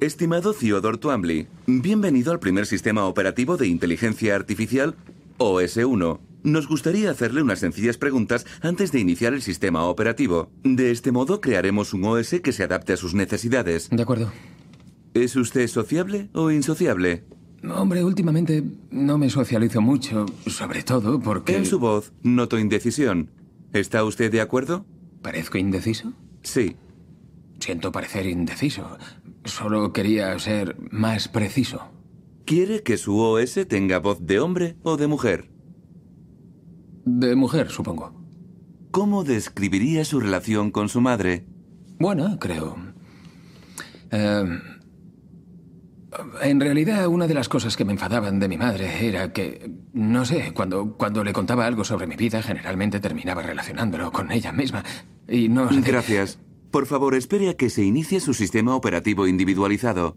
Estimado Theodore Twombly, bienvenido al primer sistema operativo de inteligencia artificial OS1. Nos gustaría hacerle unas sencillas preguntas antes de iniciar el sistema operativo. De este modo crearemos un OS que se adapte a sus necesidades. De acuerdo. ¿Es usted sociable o insociable? Hombre, últimamente no me socializo mucho, sobre todo porque... En su voz noto indecisión. ¿Está usted de acuerdo? ¿Parezco indeciso? Sí. Siento parecer indeciso. Solo quería ser más preciso. ¿Quiere que su OS tenga voz de hombre o de mujer? De mujer, supongo. ¿Cómo describiría su relación con su madre? Bueno, creo. Eh, en realidad, una de las cosas que me enfadaban de mi madre era que, no sé, cuando, cuando le contaba algo sobre mi vida, generalmente terminaba relacionándolo con ella misma. Y no... Gracias. Por favor, espere a que se inicie su sistema operativo individualizado.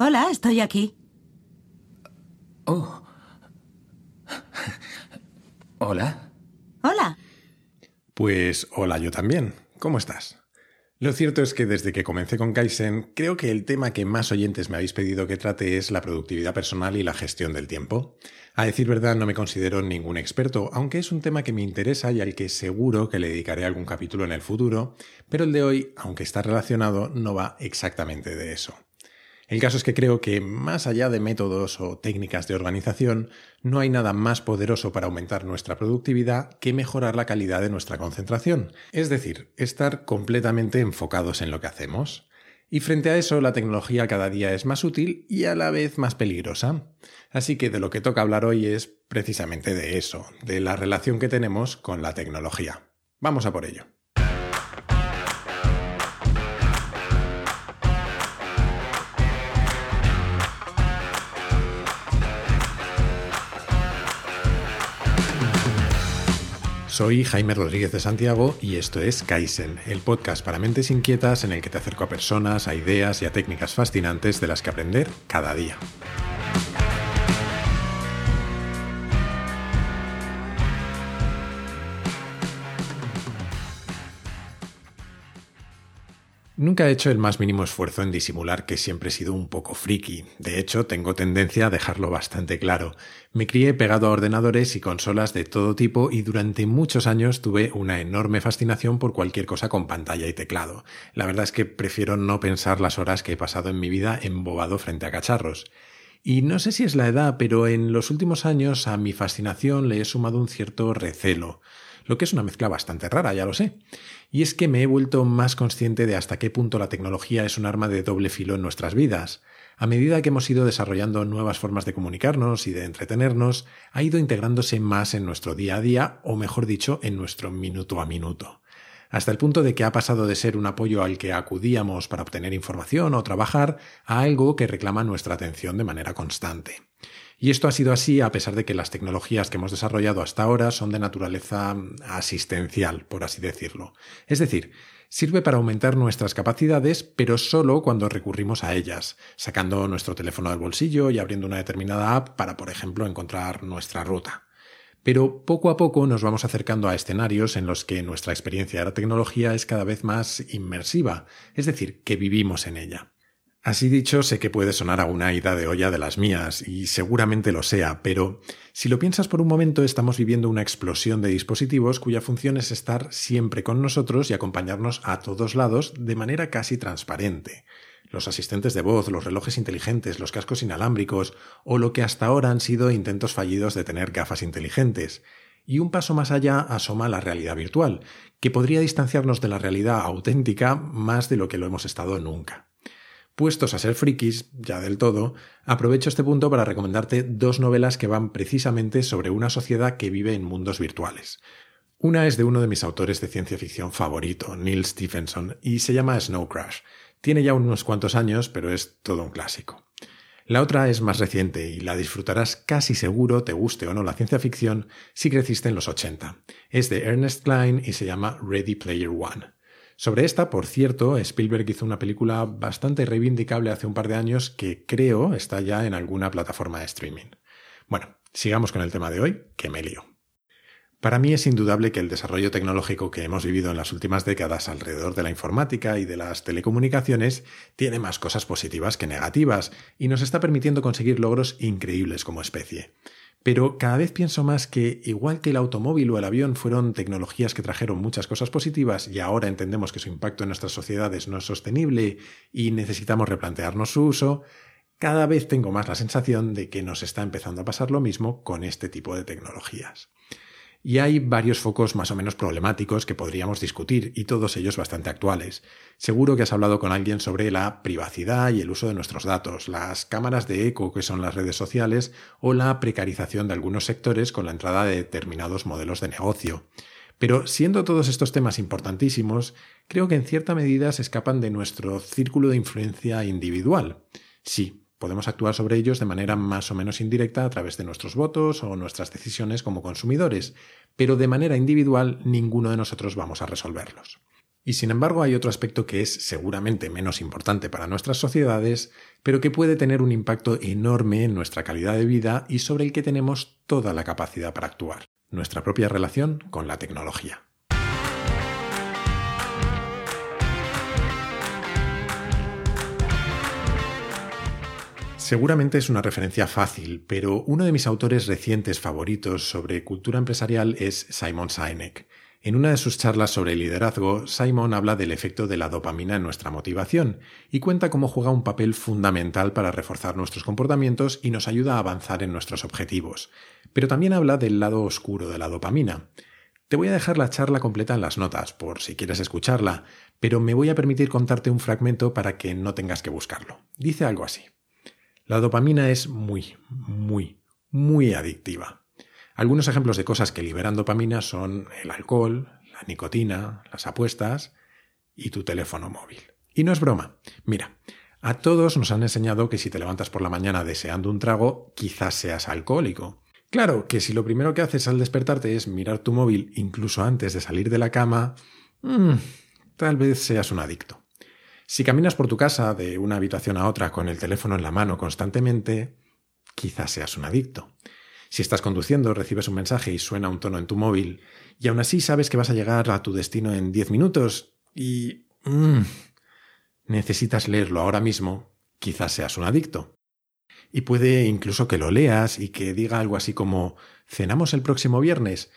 Hola, estoy aquí. Oh. Hola. Hola. Pues hola yo también. ¿Cómo estás? Lo cierto es que desde que comencé con Kaizen, creo que el tema que más oyentes me habéis pedido que trate es la productividad personal y la gestión del tiempo. A decir verdad, no me considero ningún experto, aunque es un tema que me interesa y al que seguro que le dedicaré algún capítulo en el futuro, pero el de hoy, aunque está relacionado, no va exactamente de eso. El caso es que creo que, más allá de métodos o técnicas de organización, no hay nada más poderoso para aumentar nuestra productividad que mejorar la calidad de nuestra concentración, es decir, estar completamente enfocados en lo que hacemos. Y frente a eso, la tecnología cada día es más útil y a la vez más peligrosa. Así que de lo que toca hablar hoy es precisamente de eso, de la relación que tenemos con la tecnología. Vamos a por ello. Soy Jaime Rodríguez de Santiago y esto es Kaizen, el podcast para mentes inquietas en el que te acerco a personas, a ideas y a técnicas fascinantes de las que aprender cada día. Nunca he hecho el más mínimo esfuerzo en disimular que siempre he sido un poco friki. De hecho, tengo tendencia a dejarlo bastante claro. Me crié pegado a ordenadores y consolas de todo tipo y durante muchos años tuve una enorme fascinación por cualquier cosa con pantalla y teclado. La verdad es que prefiero no pensar las horas que he pasado en mi vida embobado frente a cacharros. Y no sé si es la edad, pero en los últimos años a mi fascinación le he sumado un cierto recelo lo que es una mezcla bastante rara, ya lo sé. Y es que me he vuelto más consciente de hasta qué punto la tecnología es un arma de doble filo en nuestras vidas. A medida que hemos ido desarrollando nuevas formas de comunicarnos y de entretenernos, ha ido integrándose más en nuestro día a día, o mejor dicho, en nuestro minuto a minuto hasta el punto de que ha pasado de ser un apoyo al que acudíamos para obtener información o trabajar a algo que reclama nuestra atención de manera constante. Y esto ha sido así a pesar de que las tecnologías que hemos desarrollado hasta ahora son de naturaleza asistencial, por así decirlo. Es decir, sirve para aumentar nuestras capacidades, pero solo cuando recurrimos a ellas, sacando nuestro teléfono del bolsillo y abriendo una determinada app para, por ejemplo, encontrar nuestra ruta. Pero poco a poco nos vamos acercando a escenarios en los que nuestra experiencia de la tecnología es cada vez más inmersiva, es decir, que vivimos en ella. Así dicho, sé que puede sonar a una ida de olla de las mías, y seguramente lo sea, pero si lo piensas por un momento, estamos viviendo una explosión de dispositivos cuya función es estar siempre con nosotros y acompañarnos a todos lados de manera casi transparente. Los asistentes de voz, los relojes inteligentes, los cascos inalámbricos, o lo que hasta ahora han sido intentos fallidos de tener gafas inteligentes. Y un paso más allá asoma la realidad virtual, que podría distanciarnos de la realidad auténtica más de lo que lo hemos estado nunca. Puestos a ser frikis, ya del todo, aprovecho este punto para recomendarte dos novelas que van precisamente sobre una sociedad que vive en mundos virtuales. Una es de uno de mis autores de ciencia ficción favorito, Neil Stephenson, y se llama Snow Crash. Tiene ya unos cuantos años, pero es todo un clásico. La otra es más reciente y la disfrutarás casi seguro, te guste o no la ciencia ficción, si creciste en los 80. Es de Ernest Klein y se llama Ready Player One. Sobre esta, por cierto, Spielberg hizo una película bastante reivindicable hace un par de años que creo está ya en alguna plataforma de streaming. Bueno, sigamos con el tema de hoy, que me lío. Para mí es indudable que el desarrollo tecnológico que hemos vivido en las últimas décadas alrededor de la informática y de las telecomunicaciones tiene más cosas positivas que negativas y nos está permitiendo conseguir logros increíbles como especie. Pero cada vez pienso más que, igual que el automóvil o el avión fueron tecnologías que trajeron muchas cosas positivas y ahora entendemos que su impacto en nuestras sociedades no es sostenible y necesitamos replantearnos su uso, cada vez tengo más la sensación de que nos está empezando a pasar lo mismo con este tipo de tecnologías. Y hay varios focos más o menos problemáticos que podríamos discutir, y todos ellos bastante actuales. Seguro que has hablado con alguien sobre la privacidad y el uso de nuestros datos, las cámaras de eco que son las redes sociales, o la precarización de algunos sectores con la entrada de determinados modelos de negocio. Pero siendo todos estos temas importantísimos, creo que en cierta medida se escapan de nuestro círculo de influencia individual. Sí, Podemos actuar sobre ellos de manera más o menos indirecta a través de nuestros votos o nuestras decisiones como consumidores, pero de manera individual ninguno de nosotros vamos a resolverlos. Y sin embargo hay otro aspecto que es seguramente menos importante para nuestras sociedades, pero que puede tener un impacto enorme en nuestra calidad de vida y sobre el que tenemos toda la capacidad para actuar, nuestra propia relación con la tecnología. Seguramente es una referencia fácil, pero uno de mis autores recientes favoritos sobre cultura empresarial es Simon Sinek. En una de sus charlas sobre liderazgo, Simon habla del efecto de la dopamina en nuestra motivación y cuenta cómo juega un papel fundamental para reforzar nuestros comportamientos y nos ayuda a avanzar en nuestros objetivos. Pero también habla del lado oscuro de la dopamina. Te voy a dejar la charla completa en las notas, por si quieres escucharla, pero me voy a permitir contarte un fragmento para que no tengas que buscarlo. Dice algo así. La dopamina es muy, muy, muy adictiva. Algunos ejemplos de cosas que liberan dopamina son el alcohol, la nicotina, las apuestas y tu teléfono móvil. Y no es broma. Mira, a todos nos han enseñado que si te levantas por la mañana deseando un trago, quizás seas alcohólico. Claro que si lo primero que haces al despertarte es mirar tu móvil incluso antes de salir de la cama, mm, tal vez seas un adicto. Si caminas por tu casa de una habitación a otra con el teléfono en la mano constantemente, quizás seas un adicto. Si estás conduciendo, recibes un mensaje y suena un tono en tu móvil, y aún así sabes que vas a llegar a tu destino en 10 minutos y... Mm, necesitas leerlo ahora mismo, quizás seas un adicto. Y puede incluso que lo leas y que diga algo así como cenamos el próximo viernes.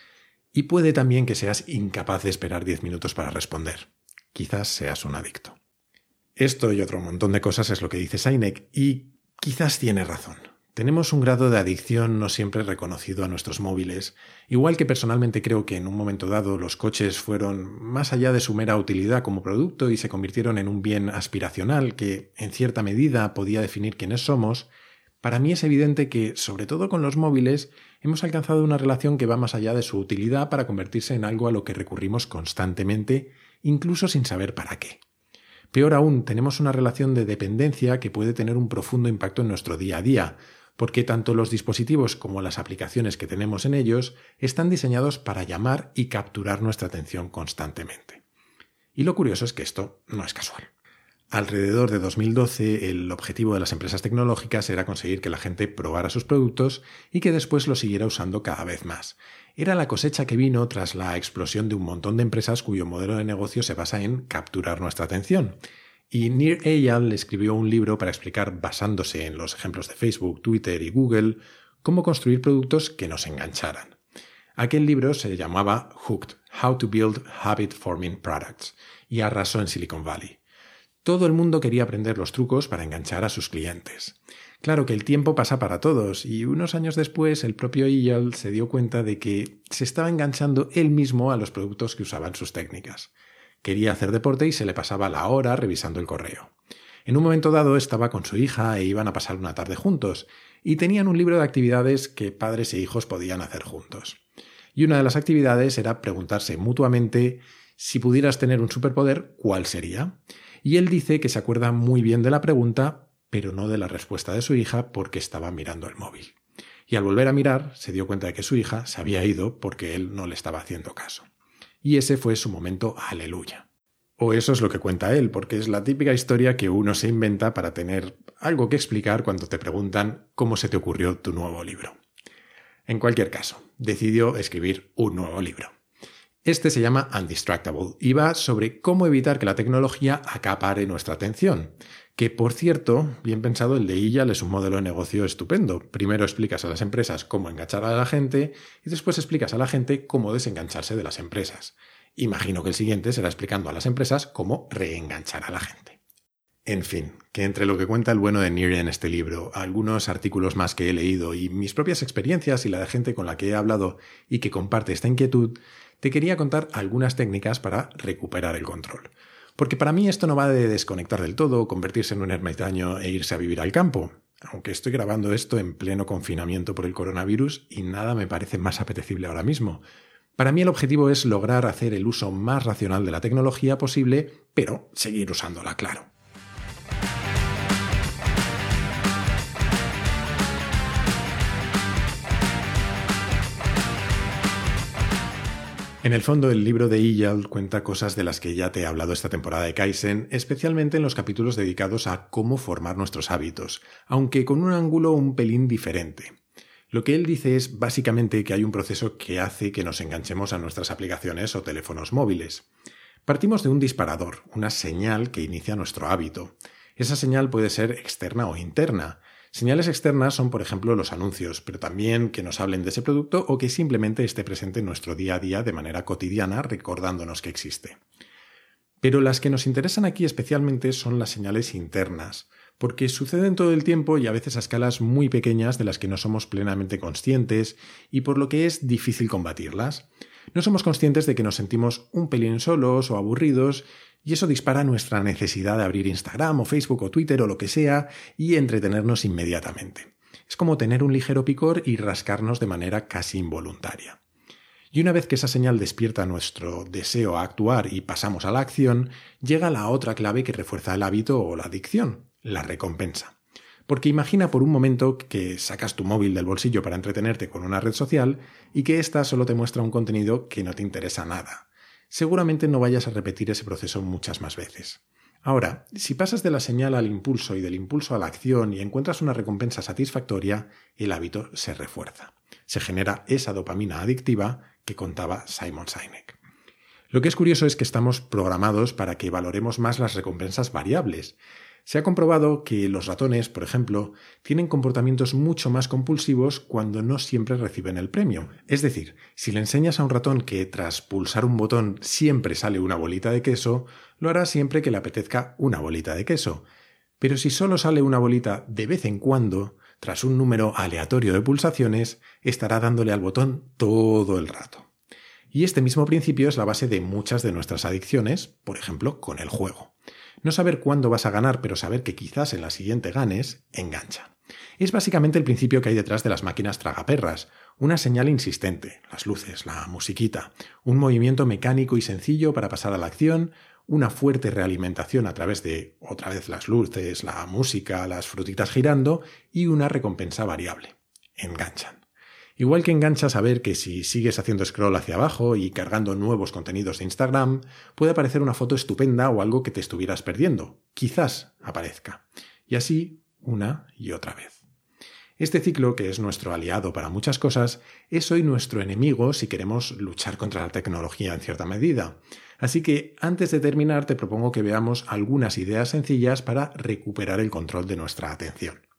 Y puede también que seas incapaz de esperar 10 minutos para responder. Quizás seas un adicto. Esto y otro montón de cosas es lo que dice Sainek y quizás tiene razón. Tenemos un grado de adicción no siempre reconocido a nuestros móviles, igual que personalmente creo que en un momento dado los coches fueron más allá de su mera utilidad como producto y se convirtieron en un bien aspiracional que, en cierta medida, podía definir quiénes somos, para mí es evidente que, sobre todo con los móviles, hemos alcanzado una relación que va más allá de su utilidad para convertirse en algo a lo que recurrimos constantemente, incluso sin saber para qué. Peor aún, tenemos una relación de dependencia que puede tener un profundo impacto en nuestro día a día, porque tanto los dispositivos como las aplicaciones que tenemos en ellos están diseñados para llamar y capturar nuestra atención constantemente. Y lo curioso es que esto no es casual. Alrededor de 2012, el objetivo de las empresas tecnológicas era conseguir que la gente probara sus productos y que después los siguiera usando cada vez más. Era la cosecha que vino tras la explosión de un montón de empresas cuyo modelo de negocio se basa en capturar nuestra atención. Y Nir Eyal escribió un libro para explicar, basándose en los ejemplos de Facebook, Twitter y Google, cómo construir productos que nos engancharan. Aquel libro se llamaba Hooked, How to Build Habit Forming Products, y arrasó en Silicon Valley. Todo el mundo quería aprender los trucos para enganchar a sus clientes. Claro que el tiempo pasa para todos, y unos años después el propio Eyal se dio cuenta de que se estaba enganchando él mismo a los productos que usaban sus técnicas. Quería hacer deporte y se le pasaba la hora revisando el correo. En un momento dado estaba con su hija e iban a pasar una tarde juntos, y tenían un libro de actividades que padres e hijos podían hacer juntos. Y una de las actividades era preguntarse mutuamente si pudieras tener un superpoder, ¿cuál sería? Y él dice que se acuerda muy bien de la pregunta, pero no de la respuesta de su hija porque estaba mirando el móvil. Y al volver a mirar, se dio cuenta de que su hija se había ido porque él no le estaba haciendo caso. Y ese fue su momento aleluya. O eso es lo que cuenta él, porque es la típica historia que uno se inventa para tener algo que explicar cuando te preguntan cómo se te ocurrió tu nuevo libro. En cualquier caso, decidió escribir un nuevo libro. Este se llama Undistractable y va sobre cómo evitar que la tecnología acapare nuestra atención. Que, por cierto, bien pensado, el de IYAL es un modelo de negocio estupendo. Primero explicas a las empresas cómo enganchar a la gente y después explicas a la gente cómo desengancharse de las empresas. Imagino que el siguiente será explicando a las empresas cómo reenganchar a la gente. En fin, que entre lo que cuenta el bueno de Neary en este libro, algunos artículos más que he leído y mis propias experiencias y la de gente con la que he hablado y que comparte esta inquietud, te quería contar algunas técnicas para recuperar el control. Porque para mí esto no va de desconectar del todo, convertirse en un ermitaño e irse a vivir al campo. Aunque estoy grabando esto en pleno confinamiento por el coronavirus y nada me parece más apetecible ahora mismo. Para mí el objetivo es lograr hacer el uso más racional de la tecnología posible, pero seguir usándola, claro. En el fondo, el libro de Iyal cuenta cosas de las que ya te he hablado esta temporada de Kaizen, especialmente en los capítulos dedicados a cómo formar nuestros hábitos, aunque con un ángulo un pelín diferente. Lo que él dice es básicamente que hay un proceso que hace que nos enganchemos a nuestras aplicaciones o teléfonos móviles. Partimos de un disparador, una señal que inicia nuestro hábito. Esa señal puede ser externa o interna. Señales externas son, por ejemplo, los anuncios, pero también que nos hablen de ese producto o que simplemente esté presente en nuestro día a día de manera cotidiana recordándonos que existe. Pero las que nos interesan aquí especialmente son las señales internas porque suceden todo el tiempo y a veces a escalas muy pequeñas de las que no somos plenamente conscientes y por lo que es difícil combatirlas. No somos conscientes de que nos sentimos un pelín solos o aburridos y eso dispara nuestra necesidad de abrir Instagram o Facebook o Twitter o lo que sea y entretenernos inmediatamente. Es como tener un ligero picor y rascarnos de manera casi involuntaria. Y una vez que esa señal despierta nuestro deseo a actuar y pasamos a la acción, llega la otra clave que refuerza el hábito o la adicción, la recompensa. Porque imagina por un momento que sacas tu móvil del bolsillo para entretenerte con una red social y que ésta solo te muestra un contenido que no te interesa nada. Seguramente no vayas a repetir ese proceso muchas más veces. Ahora, si pasas de la señal al impulso y del impulso a la acción y encuentras una recompensa satisfactoria, el hábito se refuerza. Se genera esa dopamina adictiva que contaba Simon Sinek. Lo que es curioso es que estamos programados para que valoremos más las recompensas variables, se ha comprobado que los ratones, por ejemplo, tienen comportamientos mucho más compulsivos cuando no siempre reciben el premio. Es decir, si le enseñas a un ratón que tras pulsar un botón siempre sale una bolita de queso, lo hará siempre que le apetezca una bolita de queso. Pero si solo sale una bolita de vez en cuando, tras un número aleatorio de pulsaciones, estará dándole al botón todo el rato. Y este mismo principio es la base de muchas de nuestras adicciones, por ejemplo, con el juego. No saber cuándo vas a ganar, pero saber que quizás en la siguiente ganes, engancha. Es básicamente el principio que hay detrás de las máquinas tragaperras, una señal insistente, las luces, la musiquita, un movimiento mecánico y sencillo para pasar a la acción, una fuerte realimentación a través de otra vez las luces, la música, las frutitas girando y una recompensa variable. Enganchan. Igual que engancha saber que si sigues haciendo scroll hacia abajo y cargando nuevos contenidos de Instagram, puede aparecer una foto estupenda o algo que te estuvieras perdiendo. Quizás aparezca. Y así una y otra vez. Este ciclo, que es nuestro aliado para muchas cosas, es hoy nuestro enemigo si queremos luchar contra la tecnología en cierta medida. Así que antes de terminar te propongo que veamos algunas ideas sencillas para recuperar el control de nuestra atención.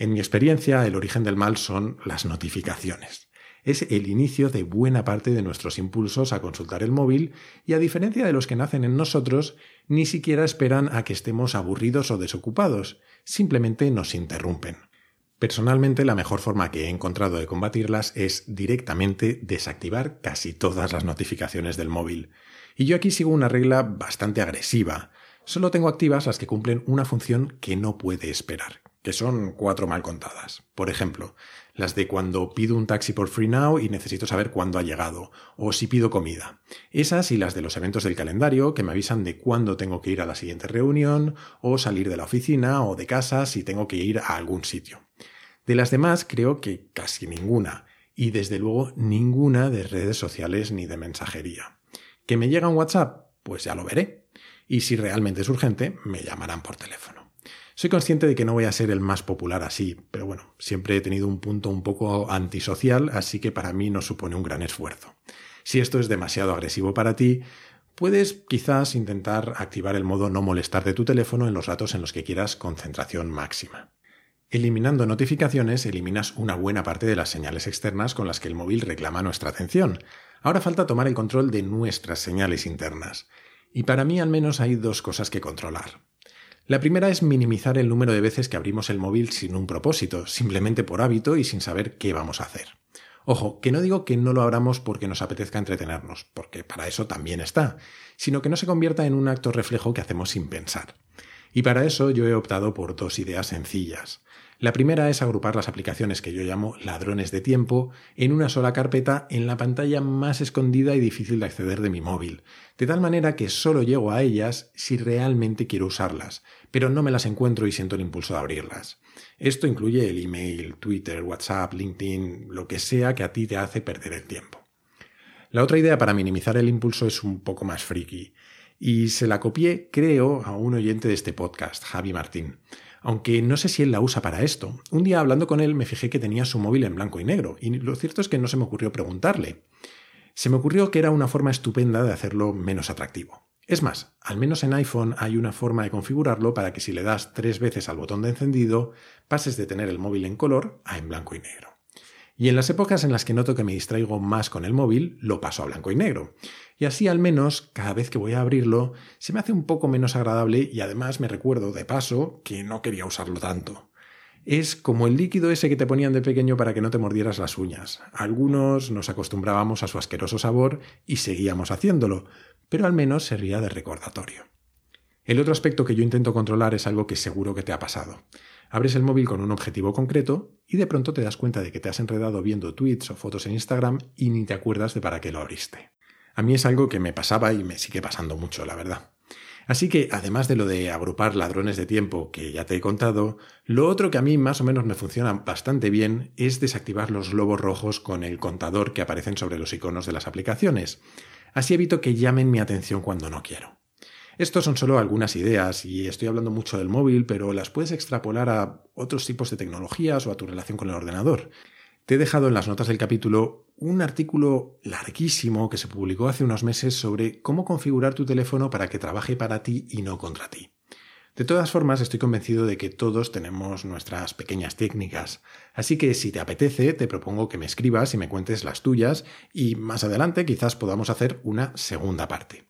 En mi experiencia, el origen del mal son las notificaciones. Es el inicio de buena parte de nuestros impulsos a consultar el móvil y a diferencia de los que nacen en nosotros, ni siquiera esperan a que estemos aburridos o desocupados, simplemente nos interrumpen. Personalmente, la mejor forma que he encontrado de combatirlas es directamente desactivar casi todas las notificaciones del móvil. Y yo aquí sigo una regla bastante agresiva. Solo tengo activas las que cumplen una función que no puede esperar, que son cuatro mal contadas. Por ejemplo, las de cuando pido un taxi por Free Now y necesito saber cuándo ha llegado, o si pido comida. Esas y las de los eventos del calendario que me avisan de cuándo tengo que ir a la siguiente reunión, o salir de la oficina o de casa si tengo que ir a algún sitio. De las demás creo que casi ninguna, y desde luego ninguna de redes sociales ni de mensajería. ¿Que me llega un WhatsApp? pues ya lo veré. Y si realmente es urgente, me llamarán por teléfono. Soy consciente de que no voy a ser el más popular así, pero bueno, siempre he tenido un punto un poco antisocial, así que para mí no supone un gran esfuerzo. Si esto es demasiado agresivo para ti, puedes quizás intentar activar el modo no molestar de tu teléfono en los ratos en los que quieras concentración máxima. Eliminando notificaciones eliminas una buena parte de las señales externas con las que el móvil reclama nuestra atención. Ahora falta tomar el control de nuestras señales internas. Y para mí al menos hay dos cosas que controlar. La primera es minimizar el número de veces que abrimos el móvil sin un propósito, simplemente por hábito y sin saber qué vamos a hacer. Ojo, que no digo que no lo abramos porque nos apetezca entretenernos, porque para eso también está, sino que no se convierta en un acto reflejo que hacemos sin pensar. Y para eso yo he optado por dos ideas sencillas. La primera es agrupar las aplicaciones que yo llamo ladrones de tiempo en una sola carpeta en la pantalla más escondida y difícil de acceder de mi móvil, de tal manera que solo llego a ellas si realmente quiero usarlas, pero no me las encuentro y siento el impulso de abrirlas. Esto incluye el email, Twitter, WhatsApp, LinkedIn, lo que sea que a ti te hace perder el tiempo. La otra idea para minimizar el impulso es un poco más friki, y se la copié, creo, a un oyente de este podcast, Javi Martín aunque no sé si él la usa para esto. Un día hablando con él me fijé que tenía su móvil en blanco y negro, y lo cierto es que no se me ocurrió preguntarle. Se me ocurrió que era una forma estupenda de hacerlo menos atractivo. Es más, al menos en iPhone hay una forma de configurarlo para que si le das tres veces al botón de encendido, pases de tener el móvil en color a en blanco y negro. Y en las épocas en las que noto que me distraigo más con el móvil, lo paso a blanco y negro. Y así al menos, cada vez que voy a abrirlo, se me hace un poco menos agradable y además me recuerdo, de paso, que no quería usarlo tanto. Es como el líquido ese que te ponían de pequeño para que no te mordieras las uñas. Algunos nos acostumbrábamos a su asqueroso sabor y seguíamos haciéndolo, pero al menos servía de recordatorio. El otro aspecto que yo intento controlar es algo que seguro que te ha pasado. Abres el móvil con un objetivo concreto y de pronto te das cuenta de que te has enredado viendo tweets o fotos en Instagram y ni te acuerdas de para qué lo abriste. A mí es algo que me pasaba y me sigue pasando mucho, la verdad. Así que, además de lo de agrupar ladrones de tiempo que ya te he contado, lo otro que a mí más o menos me funciona bastante bien es desactivar los globos rojos con el contador que aparecen sobre los iconos de las aplicaciones. Así evito que llamen mi atención cuando no quiero. Estos son solo algunas ideas y estoy hablando mucho del móvil, pero las puedes extrapolar a otros tipos de tecnologías o a tu relación con el ordenador. Te he dejado en las notas del capítulo un artículo larguísimo que se publicó hace unos meses sobre cómo configurar tu teléfono para que trabaje para ti y no contra ti. De todas formas, estoy convencido de que todos tenemos nuestras pequeñas técnicas, así que si te apetece, te propongo que me escribas y me cuentes las tuyas y más adelante quizás podamos hacer una segunda parte.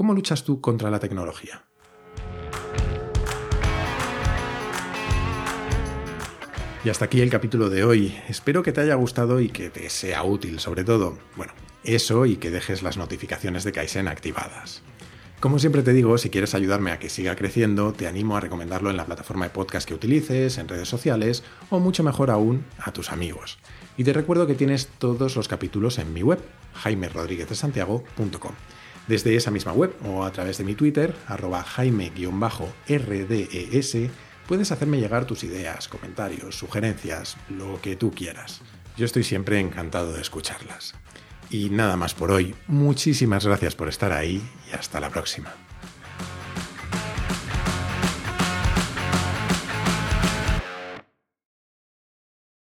¿Cómo luchas tú contra la tecnología? Y hasta aquí el capítulo de hoy. Espero que te haya gustado y que te sea útil, sobre todo. Bueno, eso y que dejes las notificaciones de Kaizen activadas. Como siempre te digo, si quieres ayudarme a que siga creciendo, te animo a recomendarlo en la plataforma de podcast que utilices, en redes sociales o mucho mejor aún, a tus amigos. Y te recuerdo que tienes todos los capítulos en mi web, jaimerodríguezdesantiago.com desde esa misma web o a través de mi Twitter, arroba jaime-rdes, puedes hacerme llegar tus ideas, comentarios, sugerencias, lo que tú quieras. Yo estoy siempre encantado de escucharlas. Y nada más por hoy. Muchísimas gracias por estar ahí y hasta la próxima.